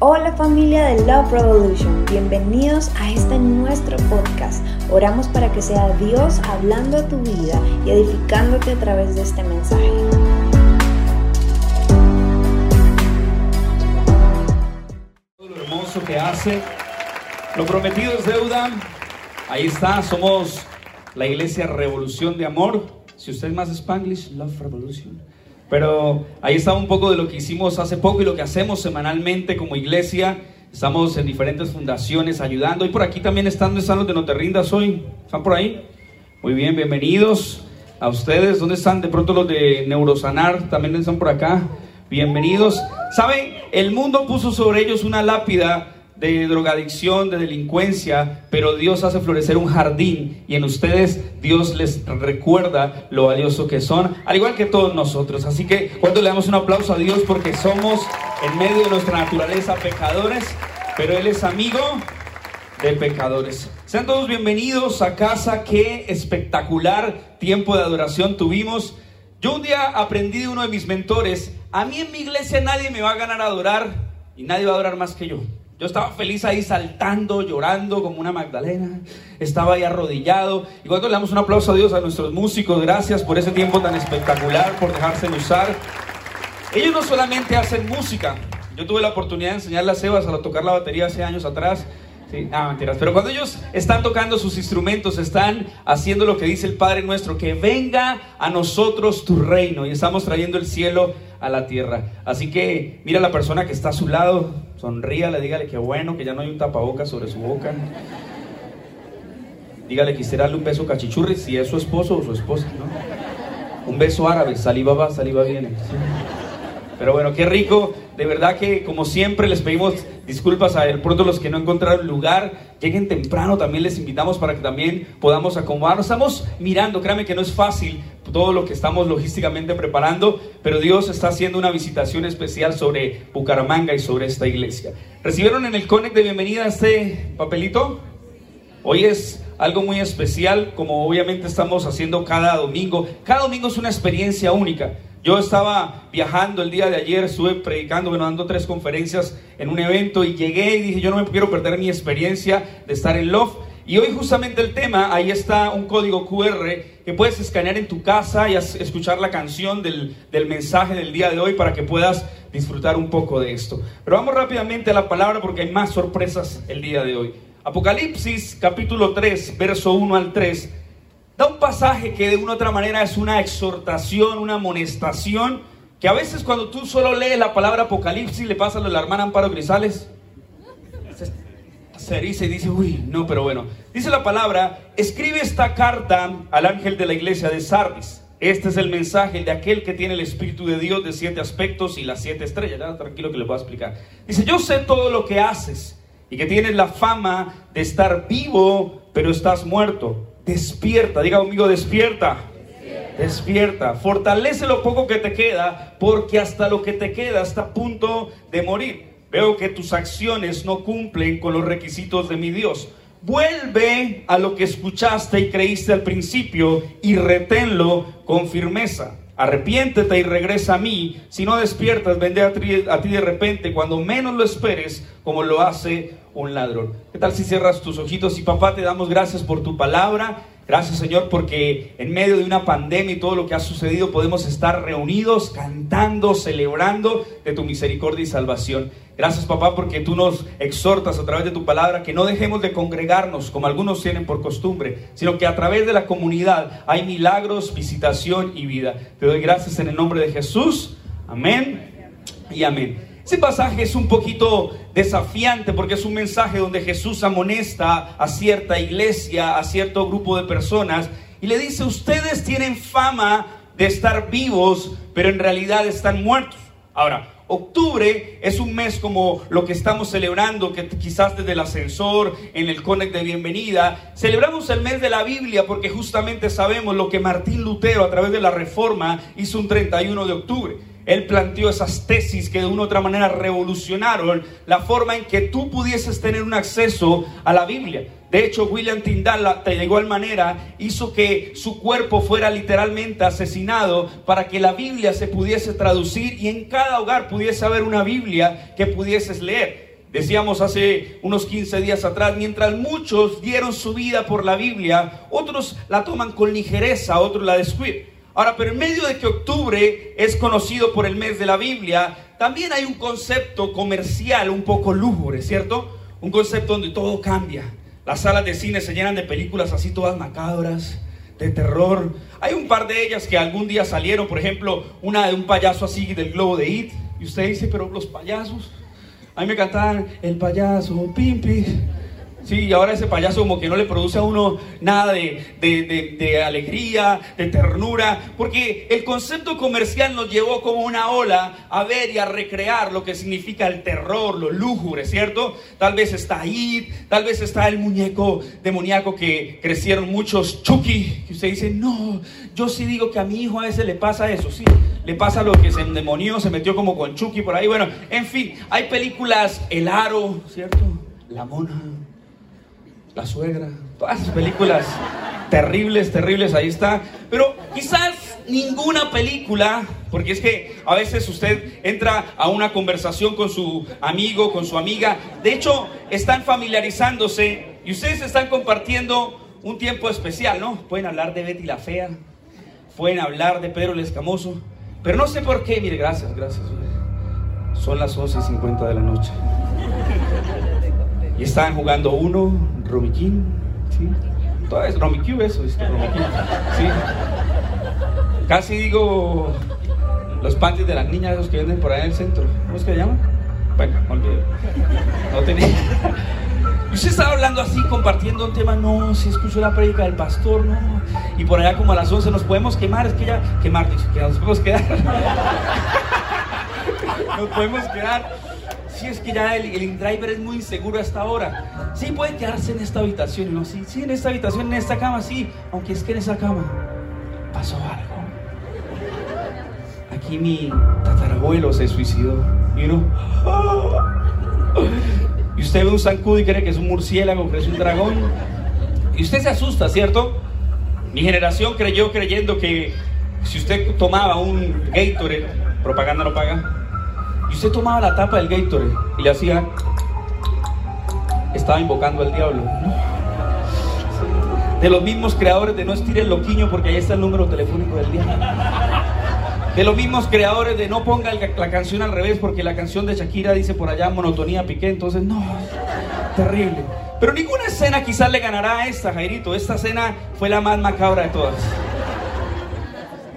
Hola familia de Love Revolution, bienvenidos a este nuestro podcast. Oramos para que sea Dios hablando a tu vida y edificándote a través de este mensaje. Lo hermoso que hace, lo prometido es deuda. Ahí está, somos la iglesia Revolución de Amor. Si usted es más Spanglish, Love Revolution. Pero ahí está un poco de lo que hicimos hace poco y lo que hacemos semanalmente como iglesia. Estamos en diferentes fundaciones ayudando. Y por aquí también están, ¿dónde están los de No Te Rindas hoy? ¿Están por ahí? Muy bien, bienvenidos a ustedes. ¿Dónde están de pronto los de Neurosanar? También están por acá. Bienvenidos. ¿Saben? El mundo puso sobre ellos una lápida de drogadicción, de delincuencia, pero Dios hace florecer un jardín y en ustedes Dios les recuerda lo valioso que son, al igual que todos nosotros. Así que cuando le damos un aplauso a Dios porque somos en medio de nuestra naturaleza pecadores, pero Él es amigo de pecadores. Sean todos bienvenidos a casa, qué espectacular tiempo de adoración tuvimos. Yo un día aprendí de uno de mis mentores, a mí en mi iglesia nadie me va a ganar a adorar y nadie va a adorar más que yo. Yo estaba feliz ahí saltando, llorando como una Magdalena. Estaba ahí arrodillado. Y cuando le damos un aplauso a Dios, a nuestros músicos, gracias por ese tiempo tan espectacular, por dejarse usar. Ellos no solamente hacen música. Yo tuve la oportunidad de enseñarle a Sebas a tocar la batería hace años atrás. Sí, ah, mentiras. Pero cuando ellos están tocando sus instrumentos, están haciendo lo que dice el Padre nuestro, que venga a nosotros tu reino. Y estamos trayendo el cielo a la tierra. Así que mira a la persona que está a su lado, sonríale, dígale que bueno, que ya no hay un tapabocas sobre su boca. Dígale, quisiera darle un beso cachichurri si es su esposo o su esposa, ¿no? Un beso árabe, saliva va, saliva viene. Pero bueno, qué rico. De verdad que como siempre les pedimos disculpas a pronto los que no encontraron lugar. Lleguen temprano, también les invitamos para que también podamos acomodarnos. Estamos mirando, créanme que no es fácil todo lo que estamos logísticamente preparando, pero Dios está haciendo una visitación especial sobre Bucaramanga y sobre esta iglesia. ¿Recibieron en el Connect de bienvenida este papelito? Hoy es algo muy especial, como obviamente estamos haciendo cada domingo. Cada domingo es una experiencia única. Yo estaba viajando el día de ayer, estuve predicando, bueno, dando tres conferencias en un evento y llegué y dije, yo no me quiero perder mi experiencia de estar en Love. Y hoy justamente el tema, ahí está un código QR que puedes escanear en tu casa y escuchar la canción del, del, mensaje del día de hoy para que puedas disfrutar un poco de esto. Pero vamos rápidamente a la palabra porque hay más sorpresas el día de hoy. Apocalipsis capítulo 3, verso 1 al 3 da un pasaje que de una u otra manera es una exhortación, una amonestación, que a veces cuando tú solo lees la palabra Apocalipsis le pasa a la hermana Amparo Grisales, se dice y dice, uy, no, pero bueno. Dice la palabra, escribe esta carta al ángel de la iglesia de Sardis. Este es el mensaje de aquel que tiene el Espíritu de Dios de siete aspectos y las siete estrellas. Tranquilo que le voy a explicar. Dice, yo sé todo lo que haces y que tienes la fama de estar vivo, pero estás muerto. Despierta, diga conmigo, despierta. despierta. Fortalece lo poco que te queda, porque hasta lo que te queda está a punto de morir. Veo que tus acciones no cumplen con los requisitos de mi Dios. Vuelve a lo que escuchaste y creíste al principio y reténlo con firmeza. Arrepiéntete y regresa a mí. Si no despiertas, vendré a ti, de repente, cuando menos lo esperes, como lo hace un ladrón. ¿Qué tal si cierras tus ojitos y papá te damos gracias por tu palabra? Gracias Señor porque en medio de una pandemia y todo lo que ha sucedido podemos estar reunidos, cantando, celebrando de tu misericordia y salvación. Gracias papá porque tú nos exhortas a través de tu palabra que no dejemos de congregarnos como algunos tienen por costumbre, sino que a través de la comunidad hay milagros, visitación y vida. Te doy gracias en el nombre de Jesús. Amén y amén. Ese pasaje es un poquito desafiante porque es un mensaje donde Jesús amonesta a cierta iglesia, a cierto grupo de personas y le dice, ustedes tienen fama de estar vivos, pero en realidad están muertos. Ahora, octubre es un mes como lo que estamos celebrando, que quizás desde el ascensor, en el Connect de bienvenida, celebramos el mes de la Biblia porque justamente sabemos lo que Martín Lutero a través de la Reforma hizo un 31 de octubre. Él planteó esas tesis que de una u otra manera revolucionaron la forma en que tú pudieses tener un acceso a la Biblia. De hecho, William Tyndall de igual manera hizo que su cuerpo fuera literalmente asesinado para que la Biblia se pudiese traducir y en cada hogar pudiese haber una Biblia que pudieses leer. Decíamos hace unos 15 días atrás, mientras muchos dieron su vida por la Biblia, otros la toman con ligereza, otros la descuidan. Ahora, pero en medio de que octubre es conocido por el mes de la Biblia, también hay un concepto comercial un poco lúgubre, ¿cierto? Un concepto donde todo cambia. Las salas de cine se llenan de películas así todas macabras, de terror. Hay un par de ellas que algún día salieron, por ejemplo, una de un payaso así del globo de It. Y usted dice, pero los payasos, a mí me cantaban el payaso, Pimpi. Sí, y ahora ese payaso como que no le produce a uno nada de, alegría, de ternura, porque el concepto comercial nos llevó como una ola a ver y a recrear lo que significa el terror, lo lúgubre, ¿cierto? Tal vez está ahí, tal vez está el muñeco demoníaco que crecieron muchos, Chucky, que usted dice, no, yo sí digo que a mi hijo a veces le pasa eso, sí, le pasa lo que se endemonió, se metió como con Chucky por ahí. Bueno, en fin, hay películas, El Aro, ¿cierto? La Mona, La Suegra, todas esas películas terribles, terribles, ahí está. Pero quizás ninguna película, porque es que a veces usted entra a una conversación con su amigo, con su amiga, de hecho están familiarizándose y ustedes están compartiendo un tiempo especial, ¿no? Pueden hablar de Betty la Fea, pueden hablar de Pedro el Escamoso, pero no sé por qué, mire, gracias, gracias. Son las 11.50 de la noche. Y estaban jugando uno, Romiquín, ¿sí? Todo es Romiquín eso, es que Romiquín, ¿sí? Casi digo los panties de las niñas esos que venden por ahí en el centro. ¿Cómo es que se llaman? Bueno, olvidé. No tenía. Usted estaba hablando así, compartiendo un tema, no, si escuchó la prédica del pastor, no. Y por allá como a las 11 nos podemos quemar, es que ya, quemar, dice, que nos podemos quedar. nos podemos quedar. Si es que ya el, el driver es muy inseguro a esta hora. Sí, puede quedarse en esta habitación, ¿no? Sí, sí, en esta habitación, en esta cama, sí. Aunque es que en esa cama pasó algo. Aquí mi tatarabuelo se suicidó. Y uno... Y usted ve un zancudo y cree que es un murciélago, que es un dragón. Y usted se asusta, ¿cierto? Mi generación creyó creyendo que si usted tomaba un Gatorade, propaganda no paga, y usted tomaba la tapa del Gatorade y le hacía, estaba invocando al diablo. De los mismos creadores de No estire el loquiño porque ahí está el número telefónico del diablo de los mismos creadores de no ponga la canción al revés porque la canción de Shakira dice por allá monotonía piqué, entonces no, terrible. Pero ninguna escena quizás le ganará a esta, Jairito. Esta escena fue la más macabra de todas.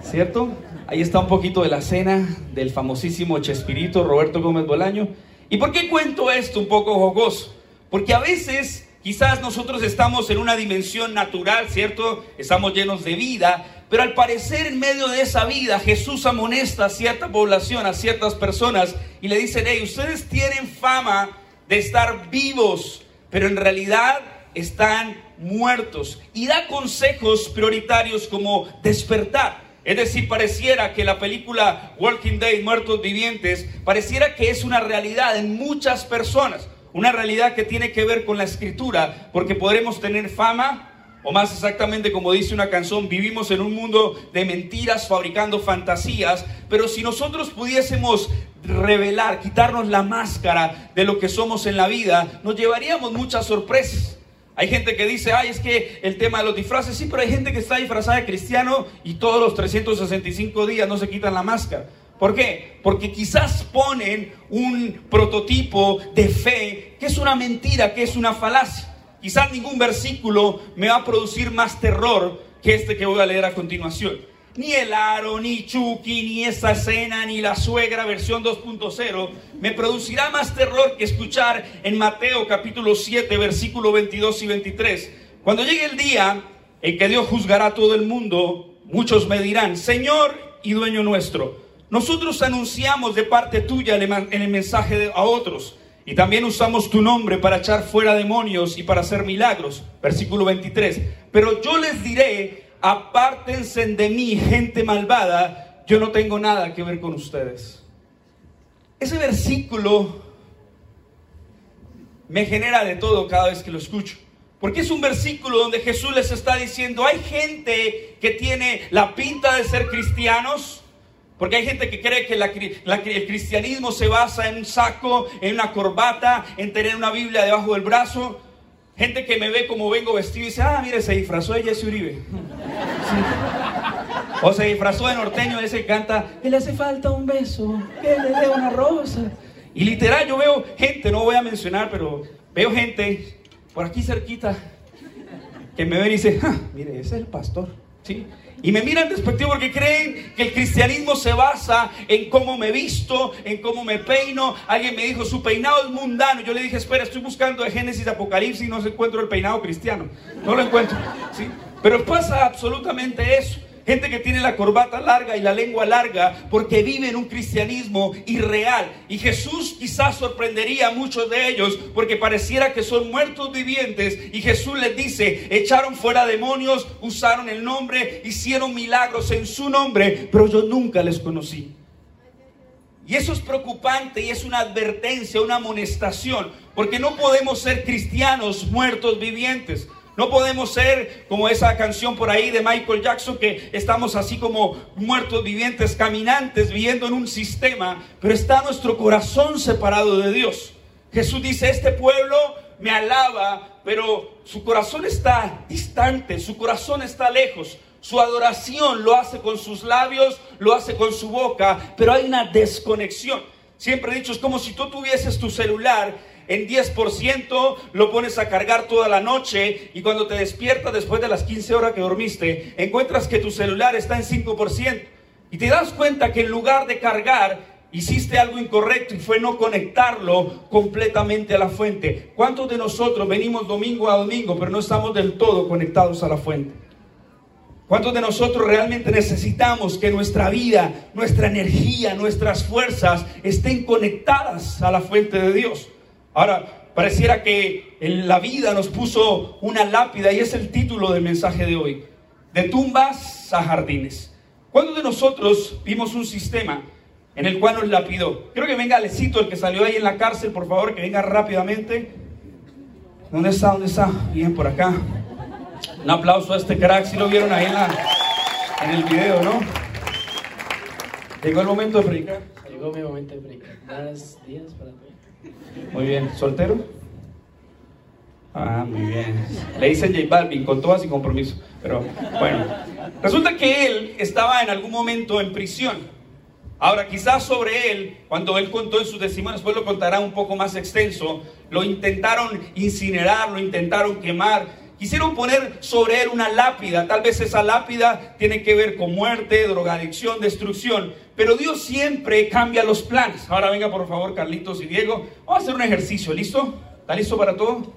¿Cierto? Ahí está un poquito de la cena del famosísimo Chespirito Roberto Gómez Bolaño. ¿Y por qué cuento esto un poco jogoso? Porque a veces quizás nosotros estamos en una dimensión natural, ¿cierto? Estamos llenos de vida, pero al parecer en medio de esa vida Jesús amonesta a cierta población, a ciertas personas y le dicen, hey, ustedes tienen fama de estar vivos, pero en realidad están muertos. Y da consejos prioritarios como despertar. Es decir, pareciera que la película Walking Dead, Muertos Vivientes, pareciera que es una realidad en muchas personas. Una realidad que tiene que ver con la escritura, porque podremos tener fama, o más exactamente como dice una canción, vivimos en un mundo de mentiras fabricando fantasías, pero si nosotros pudiésemos revelar, quitarnos la máscara de lo que somos en la vida, nos llevaríamos muchas sorpresas. Hay gente que dice, ay, es que el tema de los disfraces, sí, pero hay gente que está disfrazada de cristiano y todos los 365 días no se quitan la máscara. ¿Por qué? Porque quizás ponen un prototipo de fe que es una mentira, que es una falacia. Quizás ningún versículo me va a producir más terror que este que voy a leer a continuación. Ni el aro, ni Chucky, ni esa escena, ni la suegra versión 2.0 me producirá más terror que escuchar en Mateo capítulo 7, versículo 22 y 23. Cuando llegue el día en que Dios juzgará a todo el mundo, muchos me dirán, Señor y dueño nuestro, nosotros anunciamos de parte tuya en el mensaje a otros y también usamos tu nombre para echar fuera demonios y para hacer milagros. Versículo 23. Pero yo les diré, apártense de mí, gente malvada, yo no tengo nada que ver con ustedes. Ese versículo me genera de todo cada vez que lo escucho. Porque es un versículo donde Jesús les está diciendo, hay gente que tiene la pinta de ser cristianos, Porque hay gente que cree que el cristianismo se basa en un saco, en una corbata, en tener una Biblia debajo del brazo. Gente que me ve como vengo vestido y dice, ah, mire, se disfrazó de Jesse Uribe. O se disfrazó de norteño ese canta, que le hace falta un beso, que le dé una rosa. Y literal, yo veo gente, no voy a mencionar, pero veo gente por aquí cerquita que me ven y dice, ah, mire, ese es el pastor. ¿Sí? Y me miran despectivo porque creen que el cristianismo se basa en cómo me visto, en cómo me peino. Alguien me dijo, su peinado es mundano. Yo le dije, espera, estoy buscando de Génesis, Apocalipsis y no encuentro el peinado cristiano. No lo encuentro. ¿sí? Pero pasa absolutamente eso. Gente que tiene la corbata larga y la lengua larga porque vive en un cristianismo irreal. Y Jesús quizás sorprendería a muchos de ellos porque pareciera que son muertos vivientes. Y Jesús les dice, echaron fuera demonios, usaron el nombre, hicieron milagros en su nombre, pero yo nunca les conocí. Y eso es preocupante y es una advertencia, una amonestación, porque no podemos ser cristianos muertos vivientes. No podemos ser como esa canción por ahí de Michael Jackson que estamos así como muertos vivientes, caminantes, viviendo en un sistema, pero está nuestro corazón separado de Dios. Jesús dice, este pueblo me alaba, pero su corazón está distante, su corazón está lejos. Su adoración lo hace con sus labios, lo hace con su boca, pero hay una desconexión. Siempre he dicho, es como si tú tuvieses tu celular en 10%, lo pones a cargar toda la noche y cuando te despiertas después de las 15 horas que dormiste, encuentras que tu celular está en 5%. Y te das cuenta que en lugar de cargar, hiciste algo incorrecto y fue no conectarlo completamente a la fuente. ¿Cuántos de nosotros venimos domingo a domingo, pero no estamos del todo conectados a la fuente? ¿Cuántos de nosotros realmente necesitamos que nuestra vida, nuestra energía, nuestras fuerzas estén conectadas a la fuente de Dios? Ahora, pareciera que en la vida nos puso una lápida y es el título del mensaje de hoy. De tumbas a jardines. ¿Cuántos de nosotros vimos un sistema en el cual nos lapidó? Creo que venga Alecito, el que salió ahí en la cárcel, por favor, que venga rápidamente. ¿Dónde está? ¿Dónde está? Bien, por acá. Un aplauso a este crack, si lo vieron ahí en, la, en el video, ¿no? Llegó el momento de predicar. Llegó mi momento de predicar. Buenos días para todos. Muy bien. ¿Soltero? Ah, muy bien. Le dicen J Balvin con todo sin compromiso. Pero bueno, resulta que él estaba en algún momento en prisión. Ahora, quizás sobre él, cuando él contó en sus testimonios, después lo contará un poco más extenso, lo intentaron incinerar, lo intentaron quemar, quisieron poner sobre él una lápida. Tal vez esa lápida tiene que ver con muerte, drogadicción, destrucción. Pero Dios siempre cambia los planes. Ahora venga por favor Carlitos y Diego. Vamos a hacer un ejercicio, ¿listo? ¿Está listo para todo?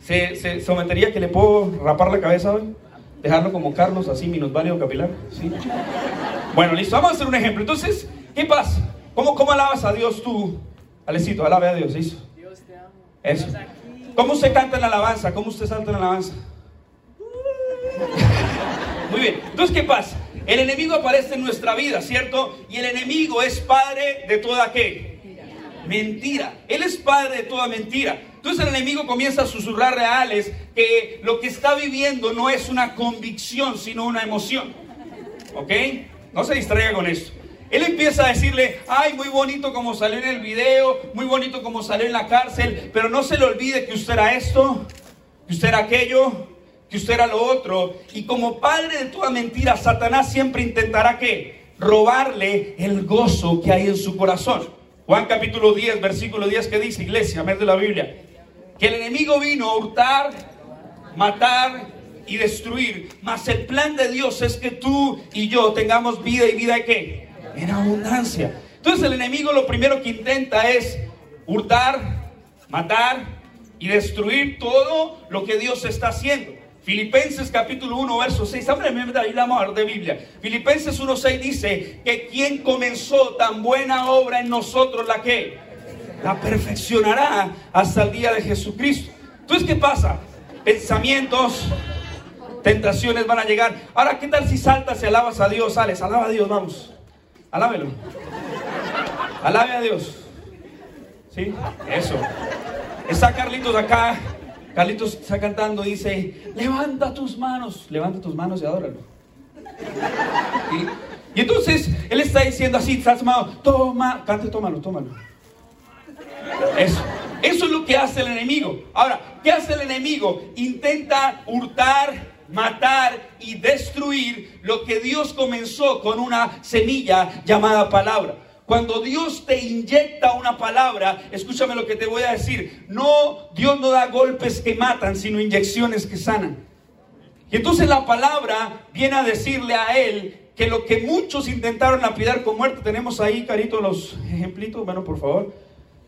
¿Se, sometería que le puedo rapar la cabeza hoy? Dejarlo como Carlos, así, minusválido capilar. ¿Sí? Bueno, listo. Vamos a hacer un ejemplo. Entonces, ¿qué pasa? ¿Cómo, cómo alabas a Dios tú? Alecito, alabe a Dios, ¿listo? Dios te amo. Eso. ¿Cómo usted canta la alabanza? ¿Cómo usted salta la alabanza? Muy bien. Entonces, ¿qué pasa? El enemigo aparece en nuestra vida, ¿cierto? Y el enemigo es padre de toda qué? Mentira. Él es padre de toda mentira. Entonces el enemigo comienza a susurrar reales que lo que está viviendo no es una convicción, sino una emoción. ¿Ok? No se distraiga con eso. Él empieza a decirle, ay, muy bonito como salió en el video, muy bonito como salió en la cárcel, pero no se le olvide que usted era esto, que usted era aquello, que usted era lo otro. Y como padre de toda mentira, Satanás siempre intentará que robarle el gozo que hay en su corazón. Juan capítulo 10, versículo 10 que dice, iglesia, ver de la Biblia, que el enemigo vino a hurtar, matar y destruir. Mas el plan de Dios es que tú y yo tengamos vida y vida de qué? En abundancia. Entonces el enemigo lo primero que intenta es hurtar, matar y destruir todo lo que Dios está haciendo. Filipenses capítulo 1, verso 6. Ábreme ahí la mano de Biblia. Filipenses 1, 6 dice que quien comenzó tan buena obra en nosotros, la que la perfeccionará hasta el día de Jesucristo. Entonces, ¿qué pasa? Pensamientos, tentaciones van a llegar. Ahora, ¿qué tal si saltas y alabas a Dios? Sales, alaba a Dios, vamos. Alábelo. Alabe a Dios. ¿Sí? Eso. Está Carlitos acá Carlitos está cantando, dice, levanta tus manos, levanta tus manos y adóralo. Y, entonces él está diciendo así, transformado, toma, cante, tómalo, tómalo. Eso. Eso es lo que hace el enemigo. Ahora, ¿qué hace el enemigo? Intenta hurtar, matar y destruir lo que Dios comenzó con una semilla llamada palabra. Cuando Dios te inyecta una palabra, escúchame lo que te voy a decir. No, Dios no da golpes que matan, sino inyecciones que sanan. Y entonces la palabra viene a decirle a él que lo que muchos intentaron lapidar con muerte, tenemos ahí, Carito, los ejemplitos, bueno, por favor.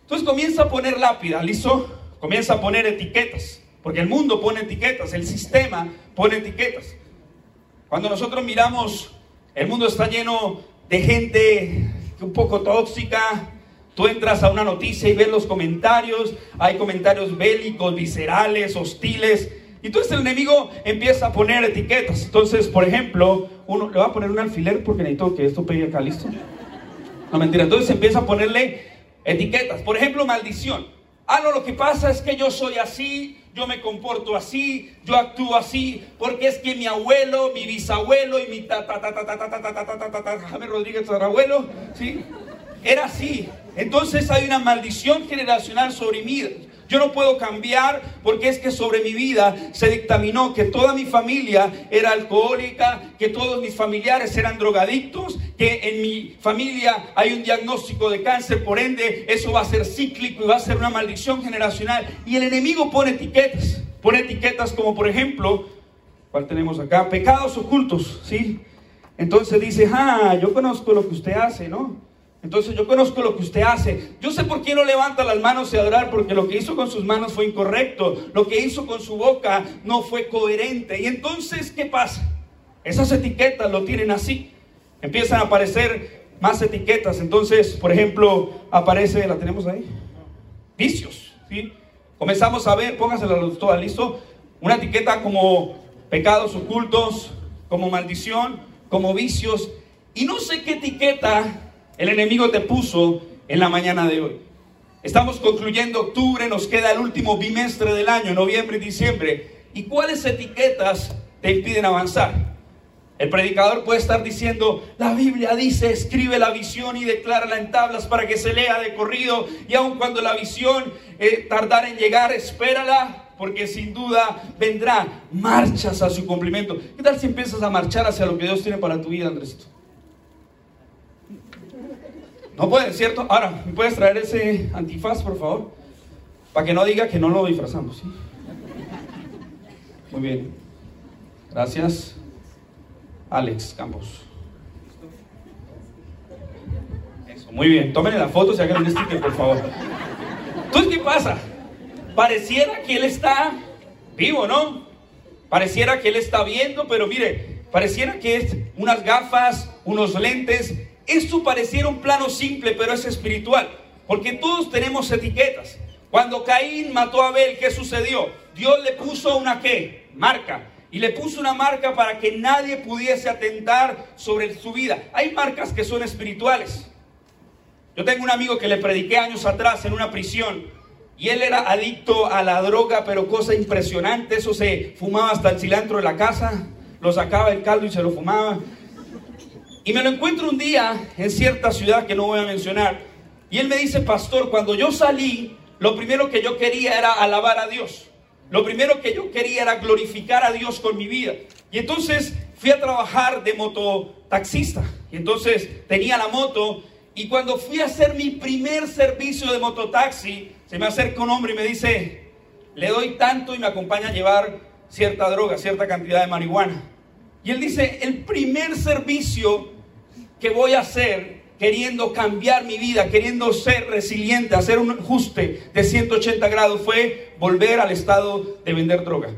Entonces comienza a poner lápida, ¿listo? Comienza a poner etiquetas, porque el mundo pone etiquetas, el sistema pone etiquetas. Cuando nosotros miramos, el mundo está lleno de gente un poco tóxica. Tú entras a una noticia y ves los comentarios, hay comentarios bélicos, viscerales, hostiles. Y entonces el enemigo empieza a poner etiquetas. Entonces, por ejemplo, uno le va a poner un alfiler porque necesito que esto pegue acá, ¿listo? No mentira. Entonces empieza a ponerle etiquetas. Por ejemplo, maldición. Ah, no, lo que pasa es que yo soy así, yo me comporto así, yo actúo así, porque es que mi abuelo, mi bisabuelo y mi ta Jaime Rodríguez abuelo, ¿sí? Era así. Entonces hay una maldición generacional sobre mí. Yo no puedo cambiar porque es que sobre mi vida se dictaminó que toda mi familia era alcohólica, que todos mis familiares eran drogadictos, que en mi familia hay un diagnóstico de cáncer, por ende eso va a ser cíclico y va a ser una maldición generacional. Y el enemigo pone etiquetas, pone etiquetas como por ejemplo, ¿cuál tenemos acá? Pecados ocultos, ¿sí? Entonces dice, ah, yo conozco lo que usted hace, ¿no? Entonces yo conozco lo que usted hace. Yo sé por qué no levanta las manos y adorar, porque lo que hizo con sus manos fue incorrecto. Lo que hizo con su boca no fue coherente. Y entonces, ¿qué pasa? Esas etiquetas lo tienen así. Empiezan a aparecer más etiquetas. Entonces, por ejemplo, aparece, ¿la tenemos ahí? Vicios. ¿sí? Comenzamos a ver, póngasela toda, ¿listo? Una etiqueta como pecados ocultos, como maldición, como vicios. Y no sé qué etiqueta el enemigo te puso en la mañana de hoy. Estamos concluyendo octubre, nos queda el último bimestre del año, noviembre y diciembre. ¿Y cuáles etiquetas te impiden avanzar? El predicador puede estar diciendo, la Biblia dice, escribe la visión y declárala en tablas para que se lea de corrido. Y aun cuando la visión eh, tardara en llegar, espérala, porque sin duda vendrá. Marchas a su cumplimiento. ¿Qué tal si empiezas a marchar hacia lo que Dios tiene para tu vida, Andresito? No puede, ¿cierto? Ahora, ¿me puedes traer ese antifaz, por favor? Para que no diga que no lo disfrazamos, ¿sí? Muy bien. Gracias. Alex Campos. Eso, muy bien. Tomen la foto y hagan un sticker, por favor. Entonces, ¿qué pasa? Pareciera que él está vivo, ¿no? Pareciera que él está viendo, pero mire, pareciera que es unas gafas, unos lentes, esto pareciera un plano simple, pero es espiritual, porque todos tenemos etiquetas. Cuando Caín mató a Abel, ¿qué sucedió? Dios le puso una qué? Marca. Y le puso una marca para que nadie pudiese atentar sobre su vida. Hay marcas que son espirituales. Yo tengo un amigo que le prediqué años atrás en una prisión y él era adicto a la droga, pero cosa impresionante, eso se fumaba hasta el cilantro de la casa, lo sacaba el caldo y se lo fumaba. Y me lo encuentro un día en cierta ciudad que no voy a mencionar. Y él me dice, pastor, cuando yo salí, lo primero que yo quería era alabar a Dios. Lo primero que yo quería era glorificar a Dios con mi vida. Y entonces fui a trabajar de mototaxista. Y entonces tenía la moto. Y cuando fui a hacer mi primer servicio de mototaxi, se me acerca un hombre y me dice, le doy tanto y me acompaña a llevar cierta droga, cierta cantidad de marihuana. Y él dice, el primer servicio que voy a hacer queriendo cambiar mi vida, queriendo ser resiliente, hacer un ajuste de 180 grados, fue volver al estado de vender droga.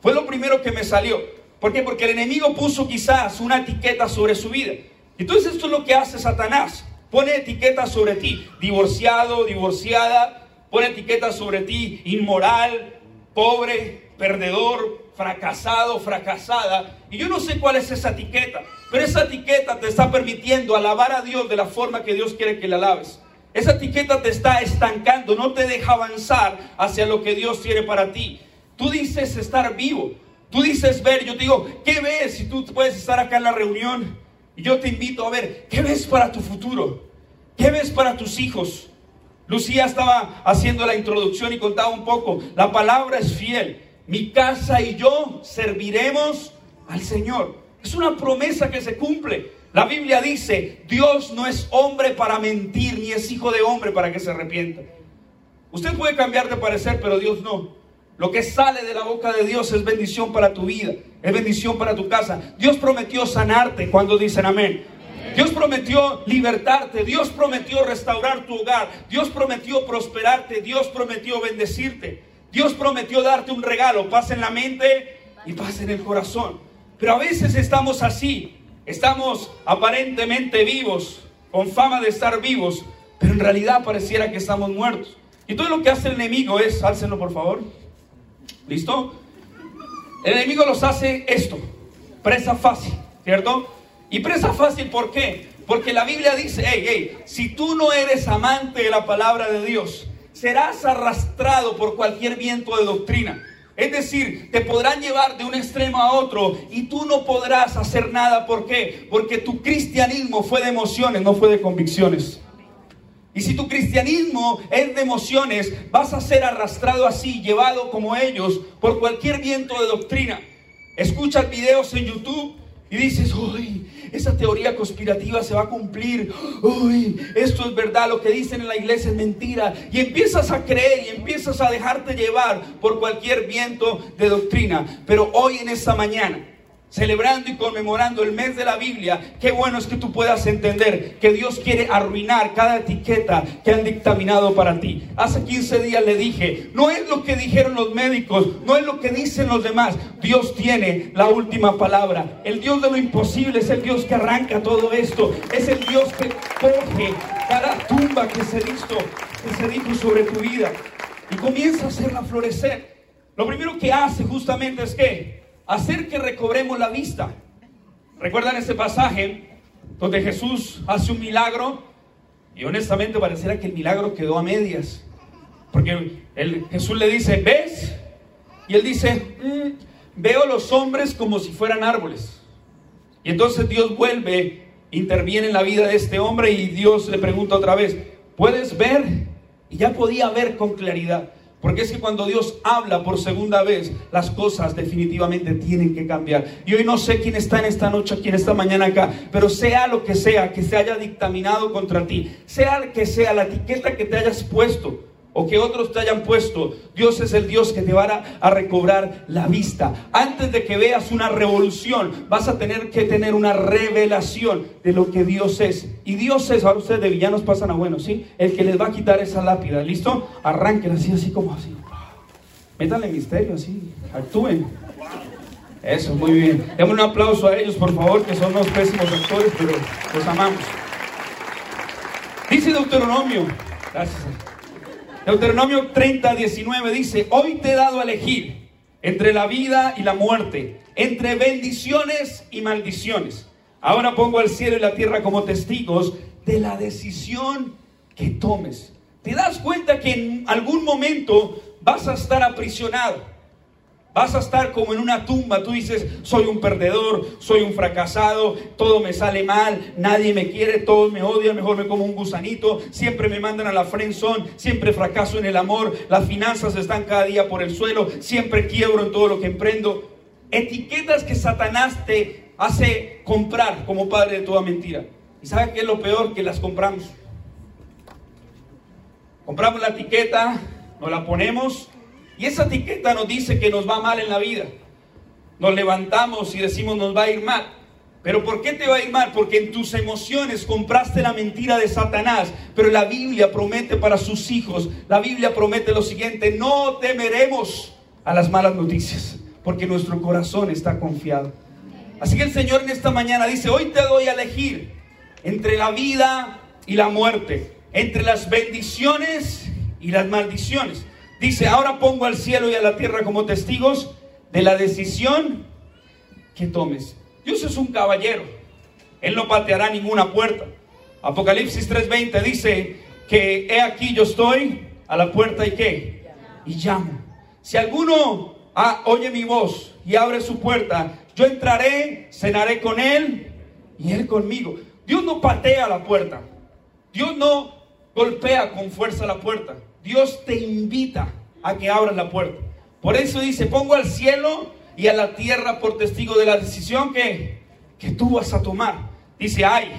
Fue lo primero que me salió. ¿Por qué? Porque el enemigo puso quizás una etiqueta sobre su vida. Entonces esto es lo que hace Satanás. Pone etiquetas sobre ti, divorciado, divorciada, pone etiquetas sobre ti, inmoral, pobre, perdedor, fracasado, fracasada. Y yo no sé cuál es esa etiqueta, pero esa etiqueta te está permitiendo alabar a Dios de la forma que Dios quiere que le alabes. Esa etiqueta te está estancando, no te deja avanzar hacia lo que Dios quiere para ti. Tú dices estar vivo, tú dices ver, yo te digo, ¿qué ves si tú puedes estar acá en la reunión? Y yo te invito a ver, ¿qué ves para tu futuro? ¿Qué ves para tus hijos? Lucía estaba haciendo la introducción y contaba un poco, la palabra es fiel. Mi casa y yo serviremos al Señor. Es una promesa que se cumple. La Biblia dice, Dios no es hombre para mentir, ni es hijo de hombre para que se arrepienta. Usted puede cambiar de parecer, pero Dios no. Lo que sale de la boca de Dios es bendición para tu vida, es bendición para tu casa. Dios prometió sanarte cuando dicen amén. Dios prometió libertarte, Dios prometió restaurar tu hogar, Dios prometió prosperarte, Dios prometió bendecirte, Dios prometió darte un regalo, paz en la mente y paz en el corazón. Pero a veces estamos así, estamos aparentemente vivos, con fama de estar vivos, pero en realidad pareciera que estamos muertos. Y todo lo que hace el enemigo es, álcenlo por favor, ¿listo? El enemigo los hace esto, presa fácil, ¿cierto? Y presa fácil, ¿por qué? Porque la Biblia dice, hey, hey, si tú no eres amante de la palabra de Dios, serás arrastrado por cualquier viento de doctrina. Es decir, te podrán llevar de un extremo a otro y tú no podrás hacer nada. ¿Por qué? Porque tu cristianismo fue de emociones, no fue de convicciones. Y si tu cristianismo es de emociones, vas a ser arrastrado así, llevado como ellos, por cualquier viento de doctrina. Escuchas videos en YouTube y dices, uy, esa teoría conspirativa se va a cumplir, uy, esto es verdad, lo que dicen en la iglesia es mentira. Y empiezas a creer y empiezas a dejarte llevar por cualquier viento de doctrina. Pero hoy en esta mañana celebrando y conmemorando el mes de la Biblia, qué bueno es que tú puedas entender que Dios quiere arruinar cada etiqueta que han dictaminado para ti. Hace 15 días le dije, no es lo que dijeron los médicos, no es lo que dicen los demás, Dios tiene la última palabra. El Dios de lo imposible es el Dios que arranca todo esto, es el Dios que coge cada tumba que se que se dijo sobre tu vida y comienza a hacerla florecer. Lo primero que hace justamente es que hacer que recobremos la vista. ¿Recuerdan ese pasaje donde Jesús hace un milagro? Y honestamente pareciera que el milagro quedó a medias. Porque el, Jesús le dice, ¿ves? Y él dice, mm, veo los hombres como si fueran árboles. Y entonces Dios vuelve, interviene en la vida de este hombre y Dios le pregunta otra vez, ¿puedes ver? Y ya podía ver con claridad. Porque es que cuando Dios habla por segunda vez, las cosas definitivamente tienen que cambiar. Y hoy no sé quién está en esta noche, quién está mañana acá, pero sea lo que sea que se haya dictaminado contra ti, sea que sea la etiqueta que te hayas puesto, o que otros te hayan puesto, Dios es el Dios que te va a, recobrar la vista. Antes de que veas una revolución, vas a tener que tener una revelación de lo que Dios es. Y Dios es, ahora ustedes de villanos pasan a buenos, ¿sí? El que les va a quitar esa lápida, ¿listo? Arranquen así, así como así. Métanle misterio, así, actúen. Eso, muy bien. Demos un aplauso a ellos, por favor, que son unos pésimos actores, pero los amamos. Dice Deuteronomio, gracias. Deuteronomio 30, 19 dice, hoy te he dado a elegir entre la vida y la muerte, entre bendiciones y maldiciones. Ahora pongo al cielo y la tierra como testigos de la decisión que tomes. ¿Te das cuenta que en algún momento vas a estar aprisionado? Vas a estar como en una tumba. Tú dices, soy un perdedor, soy un fracasado, todo me sale mal, nadie me quiere, todos me odian, mejor me como un gusanito, siempre me mandan a la frenzón, siempre fracaso en el amor, las finanzas están cada día por el suelo, siempre quiebro en todo lo que emprendo. Etiquetas que Satanás te hace comprar como padre de toda mentira. ¿Y sabe qué es lo peor? Que las compramos. Compramos la etiqueta, nos la ponemos y esa etiqueta nos dice que nos va mal en la vida. Nos levantamos y decimos nos va a ir mal. Pero ¿por qué te va a ir mal? Porque en tus emociones compraste la mentira de Satanás. Pero la Biblia promete para sus hijos, la Biblia promete lo siguiente, no temeremos a las malas noticias, porque nuestro corazón está confiado. Así que el Señor en esta mañana dice, hoy te doy a elegir entre la vida y la muerte, entre las bendiciones y las maldiciones. Dice, ahora pongo al cielo y a la tierra como testigos de la decisión que tomes. Dios es un caballero. Él no pateará ninguna puerta. Apocalipsis 3:20 dice que he aquí yo estoy a la puerta y qué? Y llamo. Si alguno ah, oye mi voz y abre su puerta, yo entraré, cenaré con él y Él conmigo. Dios no patea la puerta. Dios no golpea con fuerza la puerta. Dios te invita a que abras la puerta. Por eso dice, pongo al cielo y a la tierra por testigo de la decisión que, que tú vas a tomar. Dice, ay,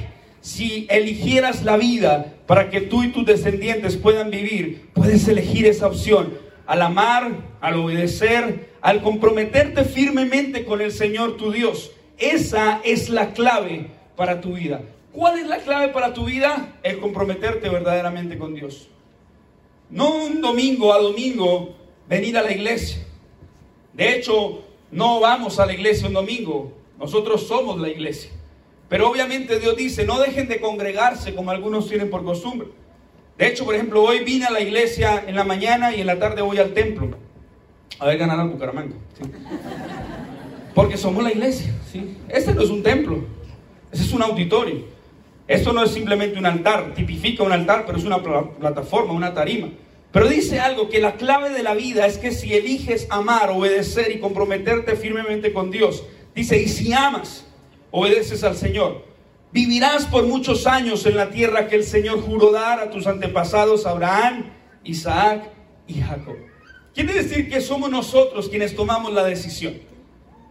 si eligieras la vida para que tú y tus descendientes puedan vivir, puedes elegir esa opción. Al amar, al obedecer, al comprometerte firmemente con el Señor tu Dios. Esa es la clave para tu vida. ¿Cuál es la clave para tu vida? El comprometerte verdaderamente con Dios. No un domingo a domingo venir a la iglesia. De hecho, no vamos a la iglesia un domingo. Nosotros somos la iglesia. Pero obviamente Dios dice, no dejen de congregarse como algunos tienen por costumbre. De hecho, por ejemplo, hoy vine a la iglesia en la mañana y en la tarde voy al templo. A ver ganar al Bucaramanga. Porque somos la iglesia. ¿sí? Este no es un templo. Este es un auditorio. Esto no es simplemente un altar. Tipifica un altar, pero es una plataforma, una tarima. Pero dice algo, que la clave de la vida es que si eliges amar, obedecer y comprometerte firmemente con Dios, dice, y si amas, obedeces al Señor, vivirás por muchos años en la tierra que el Señor juró dar a tus antepasados Abraham, Isaac y Jacob. Quiere decir que somos nosotros quienes tomamos la decisión.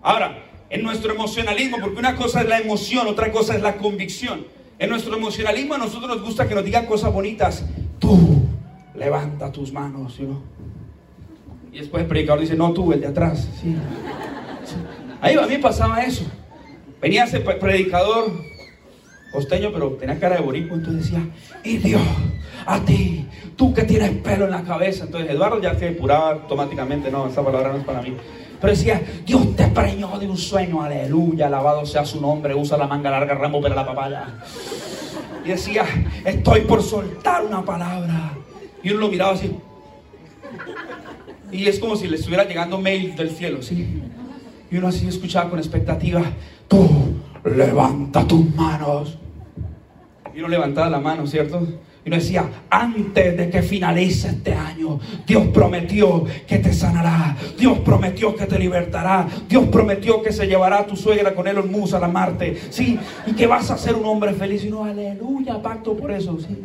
Ahora, en nuestro emocionalismo, porque una cosa es la emoción, otra cosa es la convicción. En nuestro emocionalismo a nosotros nos gusta que nos digan cosas bonitas. Tú levanta tus manos, Y después el predicador dice, no tú, el de atrás. Ahí a mí pasaba eso. Venía ese predicador costeño, pero tenía cara de boricua, entonces decía, y Dios, a ti, tú que tienes pelo en la cabeza. Entonces Eduardo ya se depuraba automáticamente, no, esa palabra no es para mí. Pero decía, Dios te preñó de un sueño, aleluya, alabado sea su nombre, usa la manga larga, ramo para la papaya. Y decía, estoy por soltar una palabra. Y uno lo miraba así. Y es como si le estuviera llegando mail del cielo, ¿sí? Y uno así escuchaba con expectativa, tú levanta tus manos. Y uno levantaba la mano, ¿cierto? Y uno decía, antes de que finalice este año, Dios prometió que te sanará. Dios prometió que te libertará. Dios prometió que se llevará a tu suegra con él a Marte. Sí, y que vas a ser un hombre feliz. Y uno, aleluya, pacto por eso. Sí.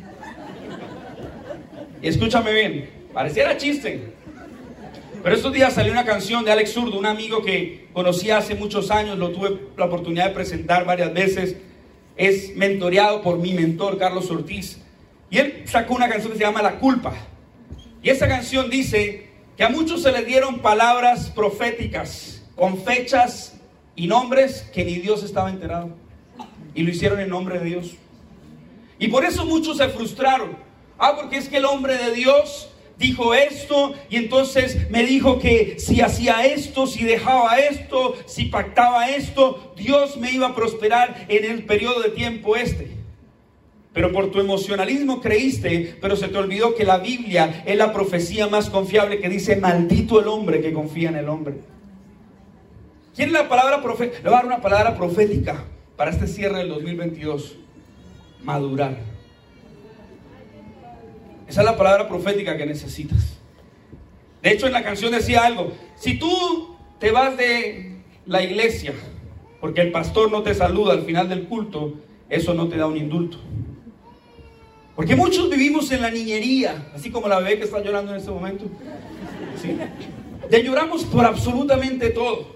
Y escúchame bien, pareciera chiste. Pero estos días salió una canción de Alex Zurdo, un amigo que conocí hace muchos años, lo tuve la oportunidad de presentar varias veces. Es mentoreado por mi mentor, Carlos Ortiz. Y él sacó una canción que se llama La culpa. Y esa canción dice que a muchos se les dieron palabras proféticas con fechas y nombres que ni Dios estaba enterado. Y lo hicieron en nombre de Dios. Y por eso muchos se frustraron. Ah, porque es que el hombre de Dios dijo esto y entonces me dijo que si hacía esto, si dejaba esto, si pactaba esto, Dios me iba a prosperar en el periodo de tiempo este. Pero por tu emocionalismo creíste, pero se te olvidó que la Biblia es la profecía más confiable que dice, maldito el hombre que confía en el hombre. ¿Quién la palabra profética? Le voy a dar una palabra profética para este cierre del 2022. Madurar. Esa es la palabra profética que necesitas. De hecho, en la canción decía algo. Si tú te vas de la iglesia porque el pastor no te saluda al final del culto, eso no te da un indulto. Porque muchos vivimos en la niñería, así como la bebé que está llorando en este momento. ¿Sí? Ya lloramos por absolutamente todo.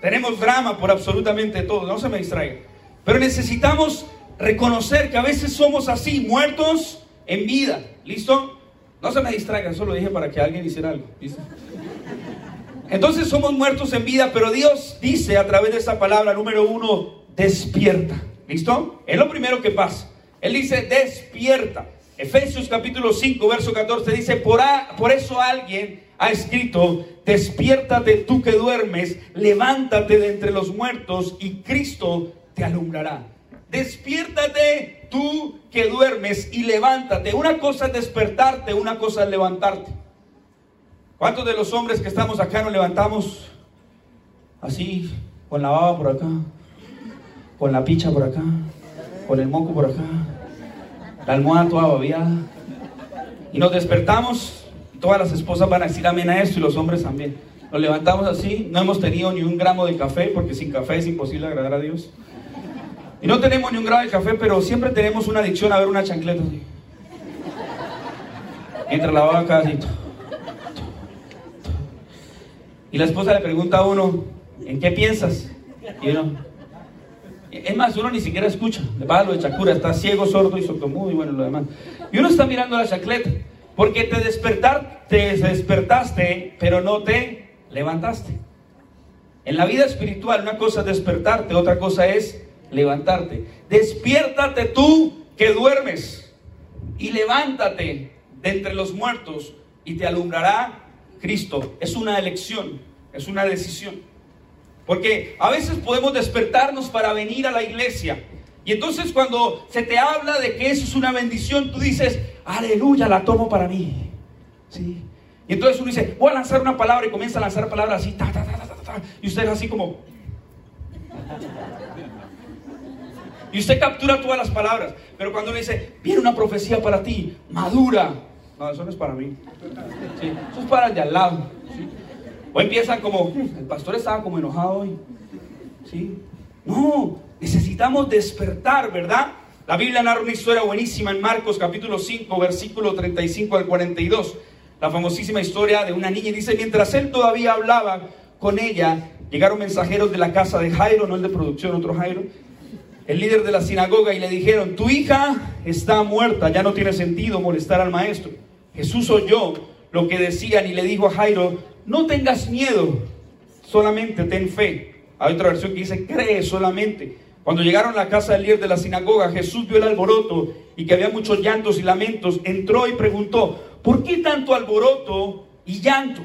Tenemos drama por absolutamente todo, no se me distraiga. Pero necesitamos reconocer que a veces somos así, muertos en vida. ¿Listo? No se me distraiga, eso lo dije para que alguien hiciera algo. Entonces somos muertos en vida, pero Dios dice a través de esa palabra, número uno, despierta. ¿Listo? Es lo primero que pasa. Él dice, despierta. Efesios capítulo 5, verso 14 dice, por, por eso alguien ha escrito, despiértate tú que duermes, levántate de entre los muertos y Cristo te alumbrará. Despiértate tú que duermes y levántate. Una cosa es despertarte, una cosa es levantarte. ¿Cuántos de los hombres que estamos acá nos levantamos así, con la baba por acá, con la picha por acá, con el moco por acá, la almohada toda babiada? Y nos despertamos, todas las esposas van a decir amén a esto y los hombres también. Nos levantamos así, no hemos tenido ni un gramo de café, porque sin café es imposible agradar a Dios. Y no tenemos ni un grado de café, pero siempre tenemos una adicción a ver una chancleta. así. Mientras la vaca así. Y la esposa le pregunta a uno, ¿en qué piensas? Y uno, es más, uno ni siquiera escucha. Le pasa lo de Chacura, está ciego, sordo y sordomudo y bueno, lo demás. Y uno está mirando la chancleta, porque te despertar, te despertaste, pero no te levantaste. En la vida espiritual, una cosa es despertarte, otra cosa es levantarte. Despiértate tú que duermes y levántate de entre los muertos y te alumbrará Cristo. Es una elección, es una decisión. Porque a veces podemos despertarnos para venir a la iglesia. Y entonces cuando se te habla de que eso es una bendición, tú dices, aleluya, la tomo para mí. ¿Sí? Y entonces uno dice, voy a lanzar una palabra y comienza a lanzar palabras así, ta, ta, ta, y usted es así como... Y usted captura todas las palabras, pero cuando uno dice, viene una profecía para ti, madura. No, eso no es para mí. Sí, eso es para el de al lado. O empiezan como, "Hmm, el pastor estaba como enojado hoy. ¿Sí? No, necesitamos despertar, ¿verdad? La Biblia narra una historia buenísima en Marcos capítulo 5, versículo 35 al 42. La famosísima historia de una niña. Dice, mientras él todavía hablaba con ella, llegaron mensajeros de la casa de Jairo, no el de producción, otro Jairo, el líder de la sinagoga, y le dijeron, tu hija está muerta, ya no tiene sentido molestar al maestro. Jesús oyó lo que decían y le dijo a Jairo, no tengas miedo, solamente ten fe. Hay otra versión que dice, cree solamente. Cuando llegaron a la casa del líder de la sinagoga, Jesús vio el alboroto y que había muchos llantos y lamentos. Entró y preguntó, ¿por qué tanto alboroto y llanto?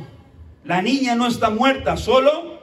La niña no está muerta, solo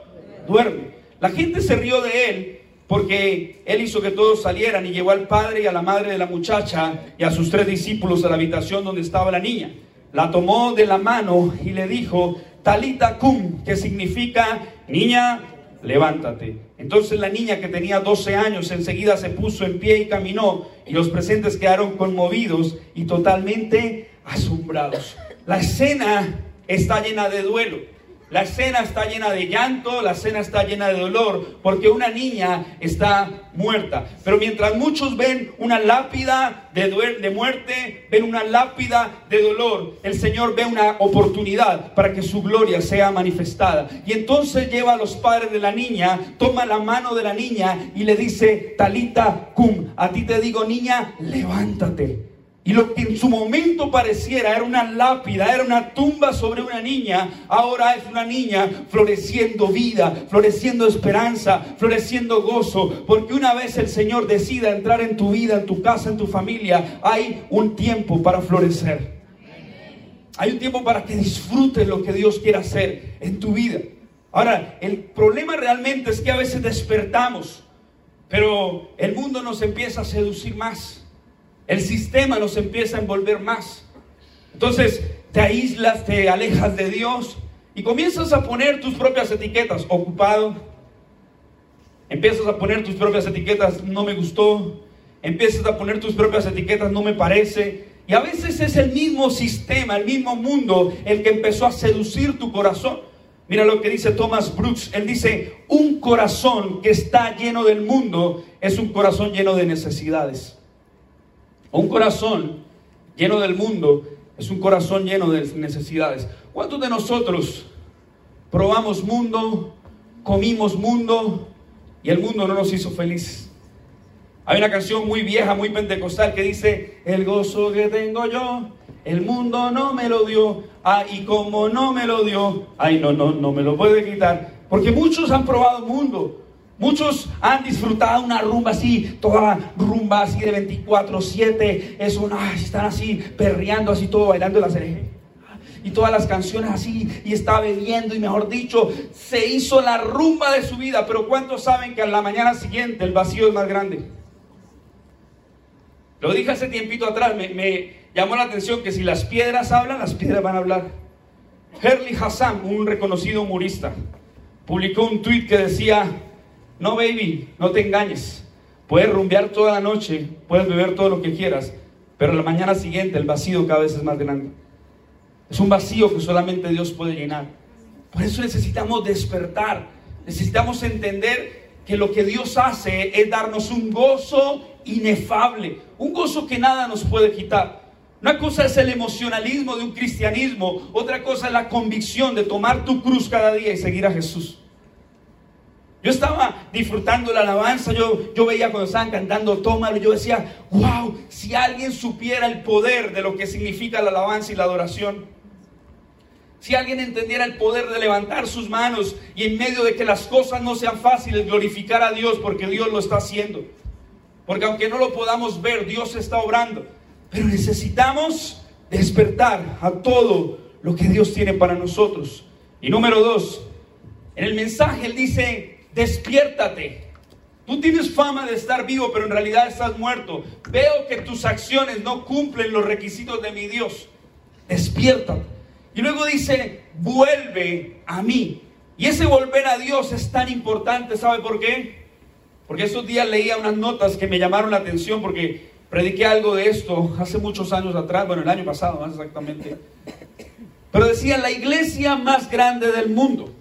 duerme. La gente se rió de él porque él hizo que todos salieran y llevó al padre y a la madre de la muchacha y a sus tres discípulos a la habitación donde estaba la niña. La tomó de la mano y le dijo, Talita cum, que significa, niña, levántate. Entonces la niña que tenía 12 años enseguida se puso en pie y caminó y los presentes quedaron conmovidos y totalmente asombrados. La escena está llena de duelo. La escena está llena de llanto, la escena está llena de dolor, porque una niña está muerta. Pero mientras muchos ven una lápida de, de muerte, ven una lápida de dolor, el Señor ve una oportunidad para que su gloria sea manifestada. Y entonces lleva a los padres de la niña, toma la mano de la niña y le dice, Talita cum, a ti te digo niña, levántate. Y lo que en su momento pareciera era una lápida, era una tumba sobre una niña, ahora es una niña floreciendo vida, floreciendo esperanza, floreciendo gozo. Porque una vez el Señor decida entrar en tu vida, en tu casa, en tu familia, hay un tiempo para florecer. Hay un tiempo para que disfrutes lo que Dios quiere hacer en tu vida. Ahora, el problema realmente es que a veces despertamos, pero el mundo nos empieza a seducir más. El sistema nos empieza a envolver más. Entonces te aíslas, te alejas de Dios y comienzas a poner tus propias etiquetas. Ocupado. Empiezas a poner tus propias etiquetas. No me gustó. Empiezas a poner tus propias etiquetas. No me parece. Y a veces es el mismo sistema, el mismo mundo el que empezó a seducir tu corazón. Mira lo que dice Thomas Brooks. Él dice, un corazón que está lleno del mundo es un corazón lleno de necesidades. Un corazón lleno del mundo es un corazón lleno de necesidades. ¿Cuántos de nosotros probamos mundo, comimos mundo y el mundo no nos hizo felices? Hay una canción muy vieja, muy pentecostal que dice, el gozo que tengo yo, el mundo no me lo dio, ah, y como no me lo dio, ay, no, no, no me lo puede quitar, porque muchos han probado mundo, Muchos han disfrutado una rumba así, toda rumba así de 24-7. Es una, están así perreando, así todo bailando la cereje. Y todas las canciones así, y está bebiendo, y mejor dicho, se hizo la rumba de su vida. Pero ¿cuántos saben que a la mañana siguiente el vacío es más grande? Lo dije hace tiempito atrás, me, llamó la atención que si las piedras hablan, las piedras van a hablar. Herli Hassan, un reconocido humorista, publicó un tweet que decía, no, baby, no te engañes. Puedes rumbear toda la noche, puedes beber todo lo que quieras, pero la mañana siguiente el vacío cada vez es más grande. Es un vacío que solamente Dios puede llenar. Por eso necesitamos despertar, necesitamos entender que lo que Dios hace es darnos un gozo inefable, un gozo que nada nos puede quitar. Una cosa es el emocionalismo de un cristianismo, otra cosa es la convicción de tomar tu cruz cada día y seguir a Jesús. Yo estaba disfrutando la alabanza, yo, yo veía cuando estaban cantando Tómalo, yo decía, wow, si alguien supiera el poder de lo que significa la alabanza y la adoración, si alguien entendiera el poder de levantar sus manos y en medio de que las cosas no sean fáciles, glorificar a Dios porque Dios lo está haciendo. Porque aunque no lo podamos ver, Dios está obrando. Pero necesitamos despertar a todo lo que Dios tiene para nosotros. Y número dos, en el mensaje Él dice, despiértate. Tú tienes fama de estar vivo, pero en realidad estás muerto. Veo que tus acciones no cumplen los requisitos de mi Dios. Despiértate. Y luego dice, vuelve a mí. Y ese volver a Dios es tan importante, ¿sabe por qué? Porque esos días leía unas notas que me llamaron la atención porque prediqué algo de esto hace muchos años atrás, bueno, el año pasado más exactamente. Pero decía, la iglesia más grande del mundo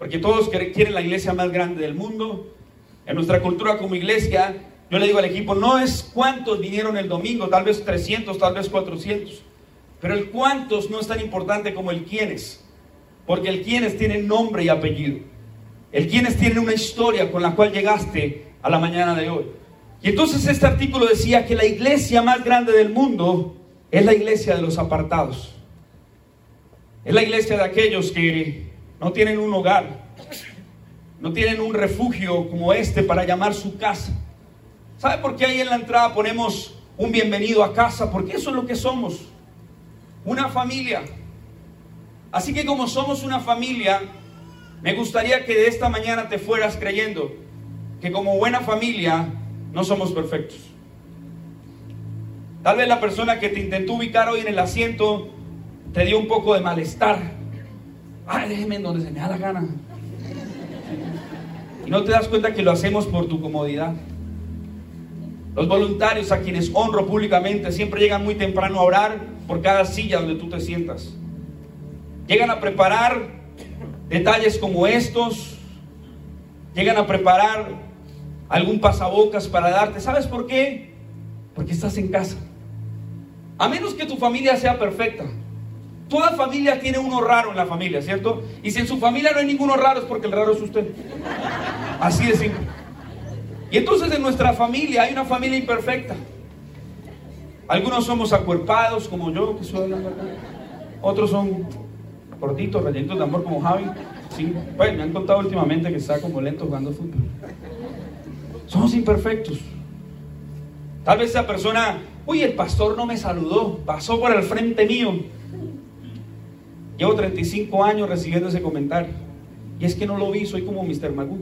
porque todos quieren la iglesia más grande del mundo. En nuestra cultura como iglesia, yo le digo al equipo, no es cuántos vinieron el domingo, tal vez 300, tal vez 400, pero el cuántos no es tan importante como el quiénes, porque el quiénes tiene nombre y apellido. El quiénes tiene una historia con la cual llegaste a la mañana de hoy. Y entonces este artículo decía que la iglesia más grande del mundo es la iglesia de los apartados. Es la iglesia de aquellos que no tienen un hogar, no tienen un refugio como este para llamar su casa. ¿Sabe por qué ahí en la entrada ponemos un bienvenido a casa? Porque eso es lo que somos, una familia. Así que como somos una familia, me gustaría que de esta mañana te fueras creyendo que como buena familia no somos perfectos. Tal vez la persona que te intentó ubicar hoy en el asiento te dio un poco de malestar ay, déjeme en donde se me da la gana. Y no te das cuenta que lo hacemos por tu comodidad. Los voluntarios a quienes honro públicamente siempre llegan muy temprano a orar por cada silla donde tú te sientas. Llegan a preparar detalles como estos. Llegan a preparar algún pasabocas para darte. ¿Sabes por qué? Porque estás en casa. A menos que tu familia sea perfecta. Toda familia tiene uno raro en la familia, ¿cierto? Y si en su familia no hay ninguno raro es porque el raro es usted. Así de simple. Y entonces en nuestra familia hay una familia imperfecta. Algunos somos acuerpados como yo, que soy acá. Otros son cortitos, rellenitos de amor como Javi. Sí, pues me han contado últimamente que está como lento jugando fútbol. Somos imperfectos. Tal vez esa persona, uy, el pastor no me saludó, pasó por el frente mío. Llevo 35 años recibiendo ese comentario. Y es que no lo vi, soy como Mr. Magoo.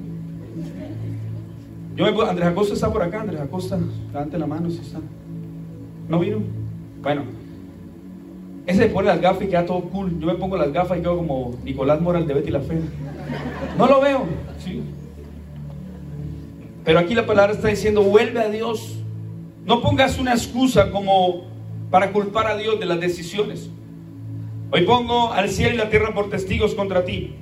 Yo me, Andrés Acosta está por acá, Andrés Acosta, levante la mano si está. ¿No vino? Bueno, ese se pone las gafas y queda todo cool. Yo me pongo las gafas y quedo como Nicolás Moral de Betty la Fe. No lo veo, sí. Pero aquí la palabra está diciendo, vuelve a Dios. No pongas una excusa como para culpar a Dios de las decisiones. Hoy pongo al cielo y la tierra por testigos contra ti,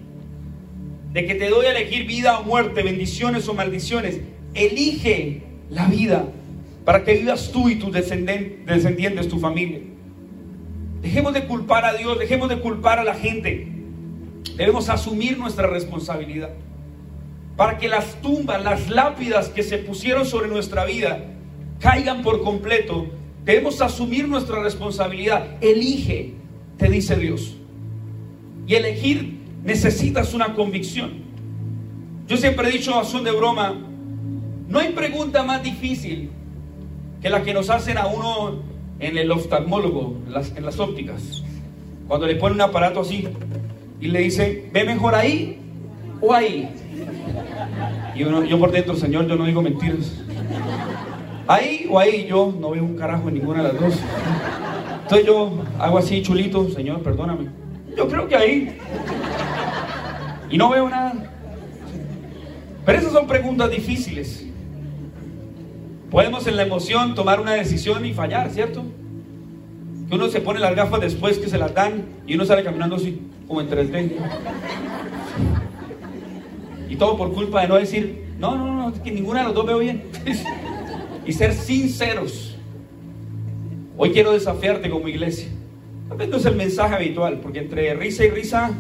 de que te doy a elegir vida o muerte, bendiciones o maldiciones. Elige la vida para que vivas tú y tus descendientes, tu familia. Dejemos de culpar a Dios, dejemos de culpar a la gente. Debemos asumir nuestra responsabilidad. Para que las tumbas, las lápidas que se pusieron sobre nuestra vida caigan por completo, debemos asumir nuestra responsabilidad. Elige te dice Dios. Y elegir necesitas una convicción. Yo siempre he dicho a son de broma, no hay pregunta más difícil que la que nos hacen a uno en el oftalmólogo, en las, ópticas. Cuando le ponen un aparato así y le dice, ¿ve mejor ahí o ahí? Y uno, yo por dentro, Señor, yo no digo mentiras. Ahí o ahí, yo no veo un carajo en ninguna de las dos. Entonces yo hago así chulito, Señor, perdóname. Yo creo que ahí. Y no veo nada. Pero esas son preguntas difíciles. Podemos en la emoción tomar una decisión y fallar, ¿cierto? Que uno se pone las gafas después que se las dan y uno sale caminando así, como en 3D. Y todo por culpa de no decir, no, no, no, que ninguna de los dos veo bien. y ser sinceros. Hoy quiero desafiarte como iglesia. Tal no es el mensaje habitual, porque entre risa y risa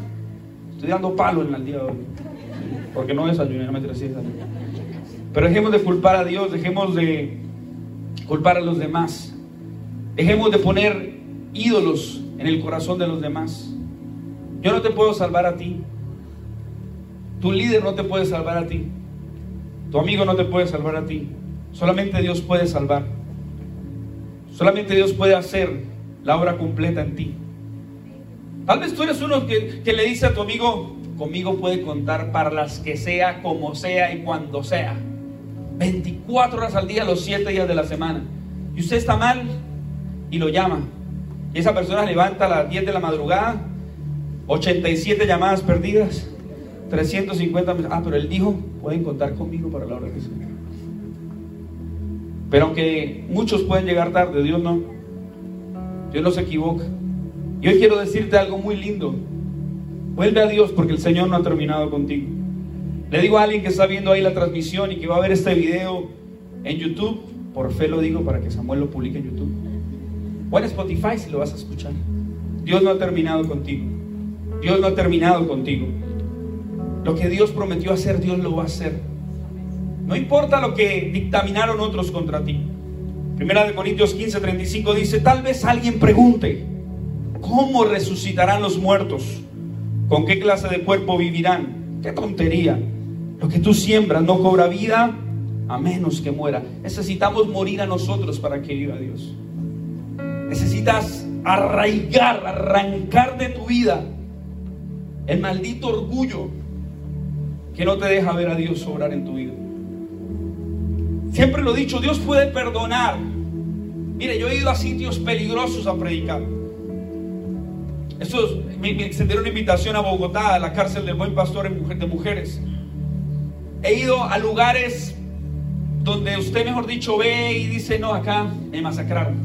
estoy dando palo en el día de hoy. Porque no desayuné, no me traje Pero dejemos de culpar a Dios, dejemos de culpar a los demás. Dejemos de poner ídolos en el corazón de los demás. Yo no te puedo salvar a ti. Tu líder no te puede salvar a ti. Tu amigo no te puede salvar a ti. Solamente Dios puede salvar. Solamente Dios puede hacer la obra completa en ti. Tal vez tú eres uno que, que, le dice a tu amigo, conmigo puede contar para las que sea, como sea y cuando sea. 24 horas al día, los 7 días de la semana. Y usted está mal y lo llama. Y esa persona levanta a las 10 de la madrugada, 87 llamadas perdidas, 350. Ah, pero él dijo, pueden contar conmigo para la hora que sea. Pero aunque muchos pueden llegar tarde, Dios no. Dios no se equivoca. Y hoy quiero decirte algo muy lindo. Vuelve a Dios porque el Señor no ha terminado contigo. Le digo a alguien que está viendo ahí la transmisión y que va a ver este video en YouTube, por fe lo digo para que Samuel lo publique en YouTube. O en Spotify si lo vas a escuchar. Dios no ha terminado contigo. Dios no ha terminado contigo. Lo que Dios prometió hacer, Dios lo va a hacer. No importa lo que dictaminaron otros contra ti. Primera de Corintios 15, 35 dice, tal vez alguien pregunte, ¿cómo resucitarán los muertos? ¿Con qué clase de cuerpo vivirán? ¡Qué tontería! Lo que tú siembras no cobra vida a menos que muera. Necesitamos morir a nosotros para que viva Dios. Necesitas arraigar, arrancar de tu vida el maldito orgullo que no te deja ver a Dios obrar en tu vida. Siempre lo he dicho, Dios puede perdonar. Mire, yo he ido a sitios peligrosos a predicar. Eso me, me extendieron una invitación a Bogotá, a la cárcel del buen pastor de mujeres. He ido a lugares donde usted, mejor dicho, ve y dice, no, acá me masacraron.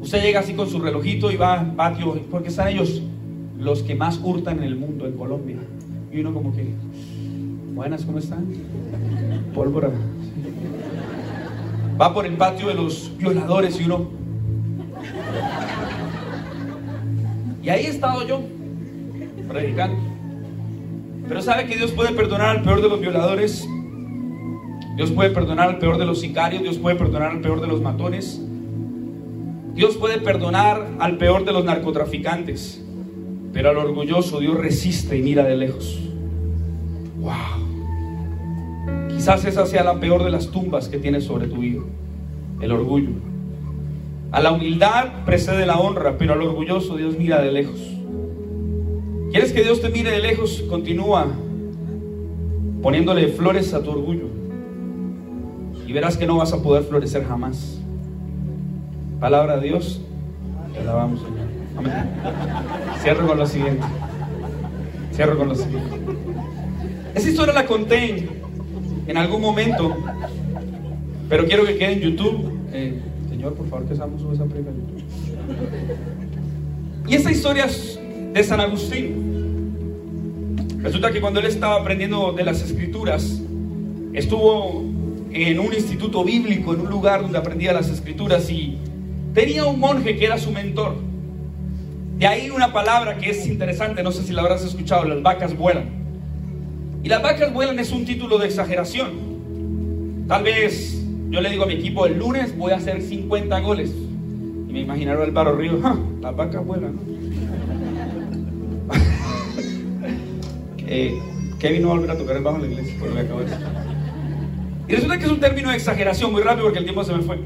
Usted llega así con su relojito y va, patio, porque están ellos los que más hurtan en el mundo, en Colombia. Y uno como que, buenas, ¿cómo están? Pólvora. Va por el patio de los violadores y uno... Y ahí he estado yo, predicando. Pero sabe que Dios puede perdonar al peor de los violadores. Dios puede perdonar al peor de los sicarios. Dios puede perdonar al peor de los matones. Dios puede perdonar al peor de los narcotraficantes. Pero al orgulloso Dios resiste y mira de lejos. Wow. Quizás esa sea la peor de las tumbas que tienes sobre tu hijo. El orgullo. A la humildad precede la honra, pero al orgulloso Dios mira de lejos. ¿Quieres que Dios te mire de lejos? Continúa poniéndole flores a tu orgullo. Y verás que no vas a poder florecer jamás. Palabra de Dios. Te alabamos, Señor. Amén. Cierro con lo siguiente. Cierro con lo siguiente. Esa historia la conté en algún momento, pero quiero que quede en YouTube. Eh, señor, por favor, que Samu esa predica en YouTube. Y esta historia es de San Agustín. Resulta que cuando él estaba aprendiendo de las escrituras, estuvo en un instituto bíblico, en un lugar donde aprendía las escrituras y tenía un monje que era su mentor. De ahí una palabra que es interesante, no sé si la habrás escuchado, las vacas vuelan. Y las vacas vuelan es un título de exageración. Tal vez yo le digo a mi equipo, el lunes voy a hacer 50 goles. Y me imaginaron el barro río, las vacas vuelan. eh, Kevin no va a volver a tocar el bajo en la iglesia, por de decir. Y resulta que es un término de exageración muy rápido porque el tiempo se me fue.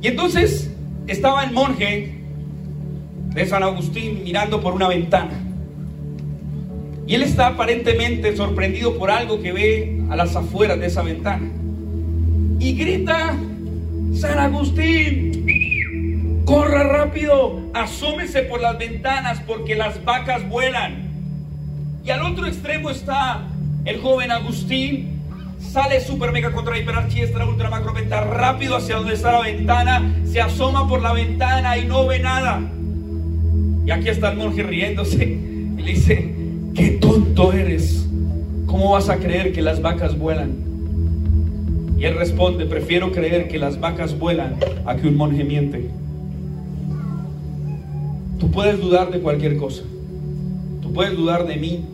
Y entonces estaba el monje de San Agustín mirando por una ventana. Y él está aparentemente sorprendido por algo que ve a las afueras de esa ventana. Y grita, San Agustín, corra rápido, asómese por las ventanas porque las vacas vuelan. Y al otro extremo está el joven Agustín, sale super mega contra hiper ultra macro venta rápido hacia donde está la ventana, se asoma por la ventana y no ve nada. Y aquí está el monje riéndose y le dice, qué tonto eres. ¿cómo vas a creer que las vacas vuelan? Y él responde, prefiero creer que las vacas vuelan a que un monje miente. Tú puedes dudar de cualquier cosa. Tú puedes dudar de mí.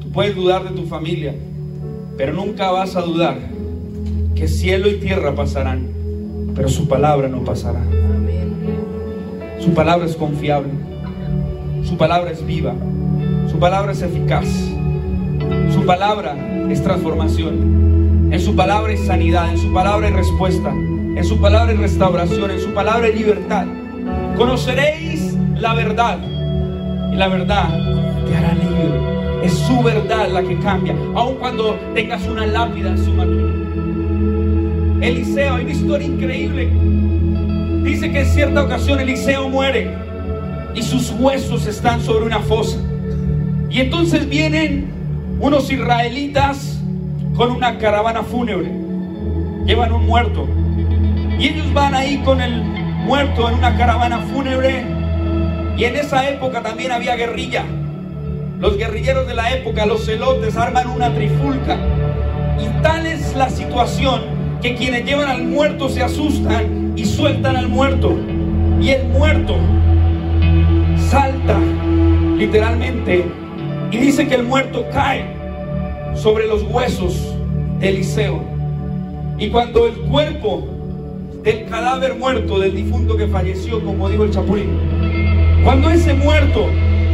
Tú puedes dudar de tu familia. Pero nunca vas a dudar que cielo y tierra pasarán, pero su palabra no pasará. Su palabra es confiable. Su palabra es viva. Su palabra es eficaz. Su palabra es transformación. En su palabra es sanidad. En su palabra es respuesta. En su palabra es restauración. En su palabra es libertad. Conoceréis la verdad. Y la verdad te hará libre. Es su verdad la que cambia. Aun cuando tengas una lápida en su mano. Eliseo, hay una historia increíble. Dice que en cierta ocasión Eliseo muere y sus huesos están sobre una fosa. Y entonces vienen unos israelitas con una caravana fúnebre. Llevan un muerto. Y ellos van ahí con el muerto en una caravana fúnebre. Y en esa época también había guerrilla. Los guerrilleros de la época, los celotes, arman una trifulca. Y tal es la situación que quienes llevan al muerto se asustan y sueltan al muerto. Y el muerto salta literalmente y dice que el muerto cae sobre los huesos de Eliseo. Y cuando el cuerpo del cadáver muerto, del difunto que falleció, como dijo el chapulín, cuando ese muerto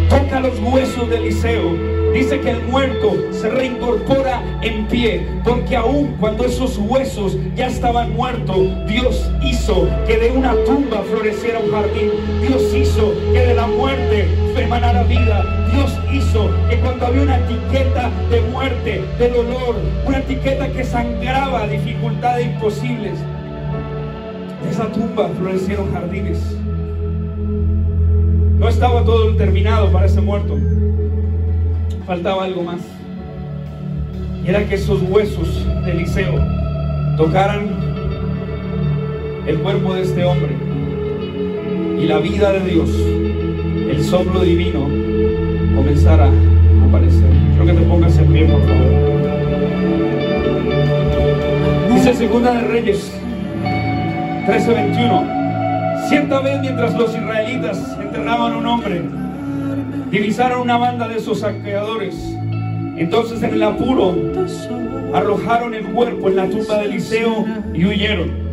toca los huesos de Eliseo, Dice que el muerto se reincorpora en pie, porque aún cuando esos huesos ya estaban muertos, Dios hizo que de una tumba floreciera un jardín. Dios hizo que de la muerte emanara vida. Dios hizo que cuando había una etiqueta de muerte, de dolor, una etiqueta que sangraba, dificultades imposibles, de esa tumba florecieron jardines. No estaba todo terminado para ese muerto faltaba algo más. Y era que esos huesos de Eliseo tocaran el cuerpo de este hombre. Y la vida de Dios, el soplo divino, comenzara a aparecer. Creo que te pongas en pie, por favor. Dice Segunda de Reyes 13:21. Cierta vez mientras los israelitas enterraban a un hombre, divisaron una banda de esos saqueadores. Entonces en el apuro arrojaron el cuerpo en la tumba de Eliseo y huyeron.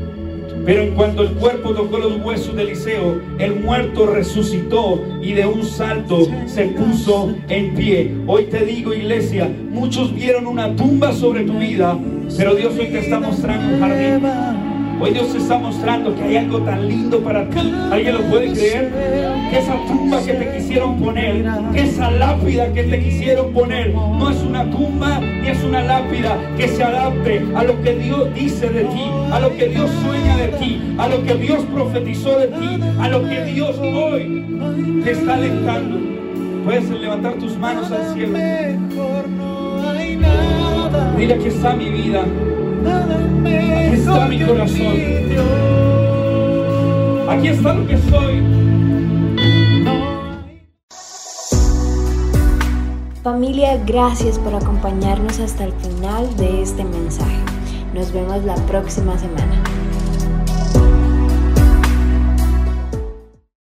Pero en cuanto el cuerpo tocó los huesos de Eliseo, el muerto resucitó y de un salto se puso en pie. Hoy te digo, iglesia, muchos vieron una tumba sobre tu vida, pero Dios hoy te está mostrando un jardín. Hoy Dios te está mostrando que hay algo tan lindo para ti. ¿Alguien lo puede creer? Que esa tumba que te quisieron poner, que esa lápida que te quisieron poner, no es una tumba ni es una lápida que se adapte a lo que Dios dice de ti, a lo que Dios sueña de ti, a lo que Dios profetizó de ti, a lo que Dios hoy te está alentando. Puedes levantar tus manos al cielo. Dile que está mi vida. Aquí está mi corazón. Aquí está lo que soy. Familia, gracias por acompañarnos hasta el final de este mensaje. Nos vemos la próxima semana.